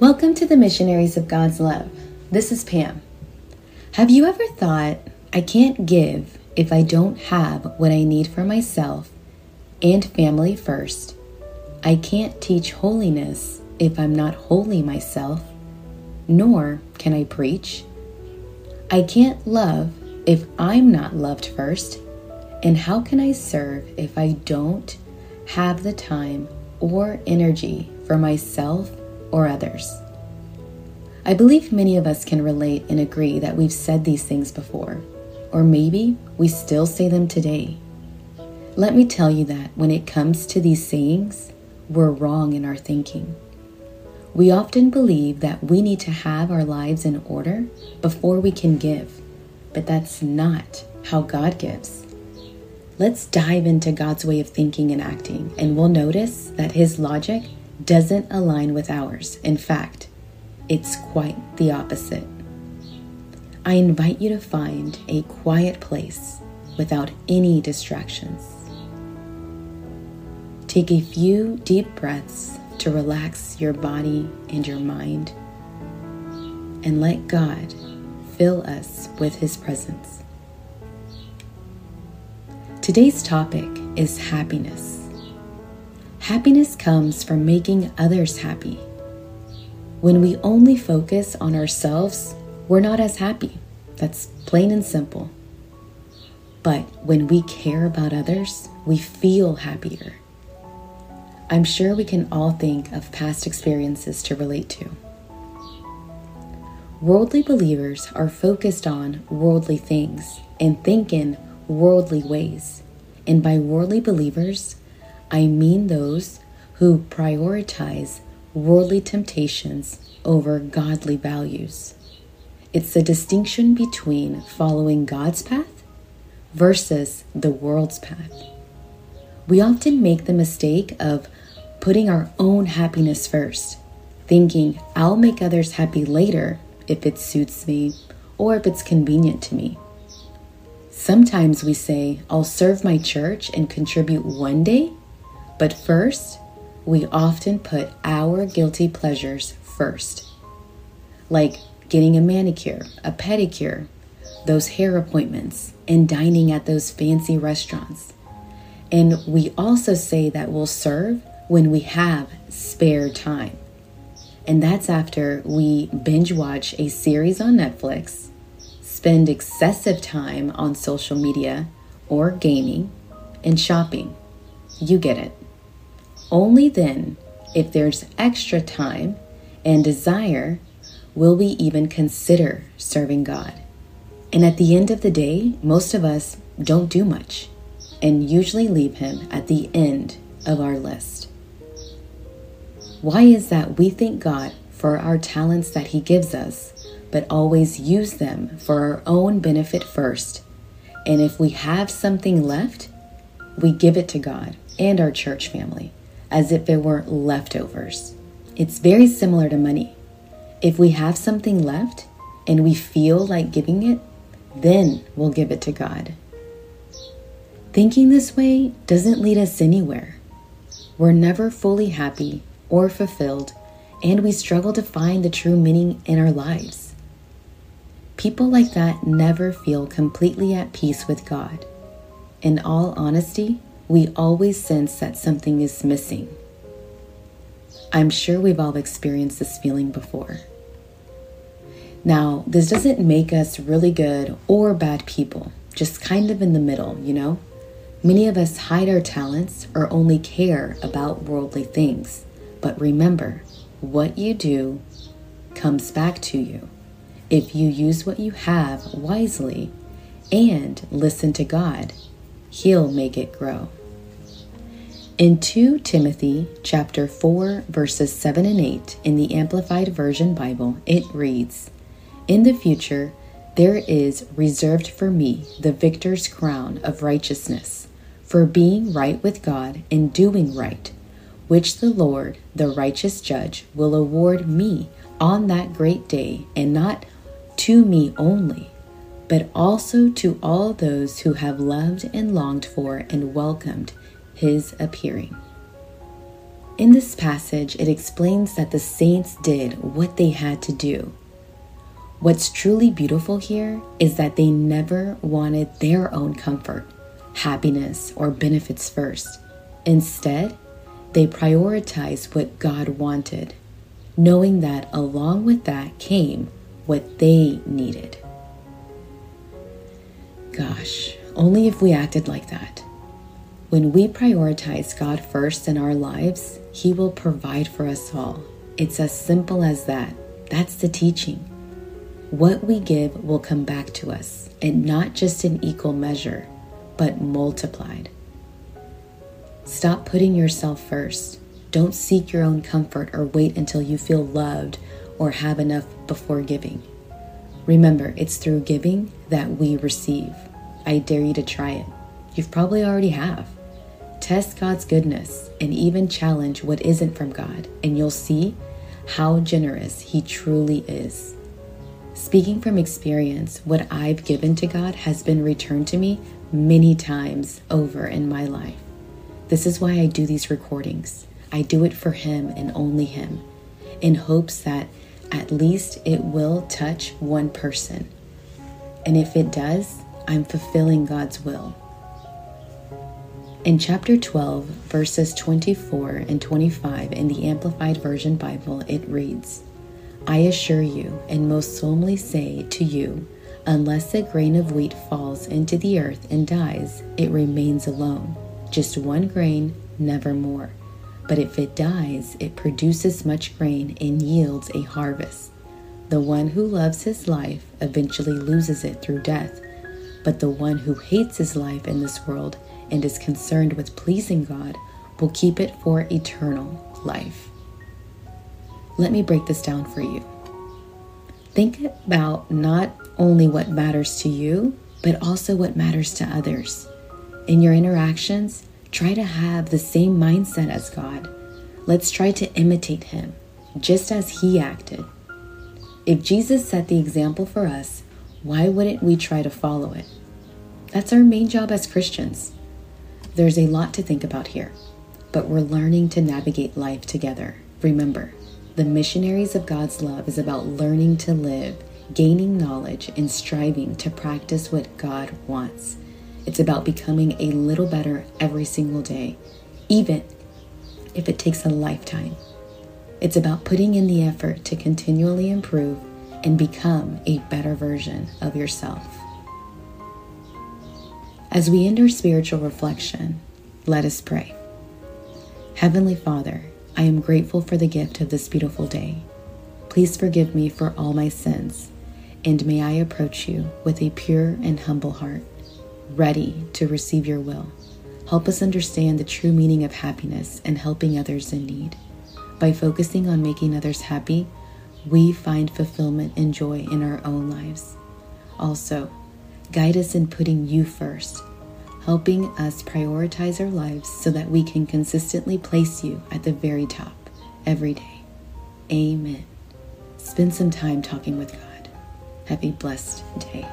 Welcome to the Missionaries of God's Love. This is Pam. Have you ever thought, I can't give if I don't have what I need for myself and family first? I can't teach holiness if I'm not holy myself, nor can I preach. I can't love if I'm not loved first. And how can I serve if I don't have the time or energy for myself or others. I believe many of us can relate and agree that we've said these things before, or maybe we still say them today. Let me tell you that when it comes to these sayings, we're wrong in our thinking. We often believe that we need to have our lives in order before we can give, but that's not how God gives. Let's dive into God's way of thinking and acting, and we'll notice that His logic doesn't align with ours. In fact, it's quite the opposite. I invite you to find a quiet place without any distractions. Take a few deep breaths to relax your body and your mind, and let God fill us with His presence. Today's topic is happiness. Happiness comes from making others happy. When we only focus on ourselves, we're not as happy. That's plain and simple. But when we care about others, we feel happier. I'm sure we can all think of past experiences to relate to. Worldly believers are focused on worldly things and think in worldly ways. And by worldly believers, I mean those who prioritize worldly temptations over godly values. It's the distinction between following God's path versus the world's path. We often make the mistake of putting our own happiness first, thinking I'll make others happy later if it suits me or if it's convenient to me. Sometimes we say, I'll serve my church and contribute one day but first, we often put our guilty pleasures first, like getting a manicure, a pedicure, those hair appointments, and dining at those fancy restaurants. And we also say that we'll serve when we have spare time. And that's after we binge watch a series on Netflix, spend excessive time on social media or gaming, and shopping. You get it. Only then, if there's extra time and desire, will we even consider serving God. And at the end of the day, most of us don't do much and usually leave Him at the end of our list. Why is that we thank God for our talents that He gives us, but always use them for our own benefit first? And if we have something left, we give it to God and our church family as if it were leftovers. It's very similar to money. If we have something left and we feel like giving it, then we'll give it to God. Thinking this way doesn't lead us anywhere. We're never fully happy or fulfilled, and we struggle to find the true meaning in our lives. People like that never feel completely at peace with God. In all honesty, we always sense that something is missing. I'm sure we've all experienced this feeling before. Now, this doesn't make us really good or bad people, just kind of in the middle, you know? Many of us hide our talents or only care about worldly things. But remember, what you do comes back to you. If you use what you have wisely and listen to God, He'll make it grow. In 2 Timothy chapter 4 verses 7 and 8 in the Amplified Version Bible, it reads, In the future there is reserved for me the victor's crown of righteousness, for being right with God and doing right, which the Lord, the righteous judge, will award me on that great day, and not to me only, but also to all those who have loved and longed for and welcomed his appearing. In this passage, it explains that the saints did what they had to do. What's truly beautiful here is that they never wanted their own comfort, happiness, or benefits first. Instead, they prioritized what God wanted, knowing that along with that came what they needed. Gosh, only if we acted like that. When we prioritize God first in our lives, He will provide for us all. It's as simple as that. That's the teaching. What we give will come back to us, and not just in equal measure, but multiplied. Stop putting yourself first. Don't seek your own comfort or wait until you feel loved or have enough before giving. Remember, it's through giving that we receive. I dare you to try it. You've probably already have. Test God's goodness and even challenge what isn't from God, and you'll see how generous He truly is. Speaking from experience, what I've given to God has been returned to me many times over in my life. This is why I do these recordings. I do it for Him and only Him, in hopes that at least it will touch one person. And if it does, I'm fulfilling God's will. In chapter 12, verses 24 and 25 in the Amplified Version Bible, it reads I assure you and most solemnly say to you, unless a grain of wheat falls into the earth and dies, it remains alone, just one grain, never more. But if it dies, it produces much grain and yields a harvest. The one who loves his life eventually loses it through death, but the one who hates his life in this world and is concerned with pleasing God will keep it for eternal life. Let me break this down for you. Think about not only what matters to you, but also what matters to others. In your interactions, try to have the same mindset as God. Let's try to imitate Him, just as He acted. If Jesus set the example for us, why wouldn't we try to follow it? That's our main job as Christians there's a lot to think about here, but we're learning to navigate life together. Remember, the missionaries of God's love is about learning to live, gaining knowledge, and striving to practice what God wants. It's about becoming a little better every single day, even if it takes a lifetime. It's about putting in the effort to continually improve and become a better version of yourself. As we end our spiritual reflection, let us pray. Heavenly Father, I am grateful for the gift of this beautiful day. Please forgive me for all my sins, and may I approach you with a pure and humble heart, ready to receive your will. Help us understand the true meaning of happiness and helping others in need. By focusing on making others happy, we find fulfillment and joy in our own lives. Also, Guide us in putting you first, helping us prioritize our lives so that we can consistently place you at the very top every day. Amen. Spend some time talking with God. Have a blessed day.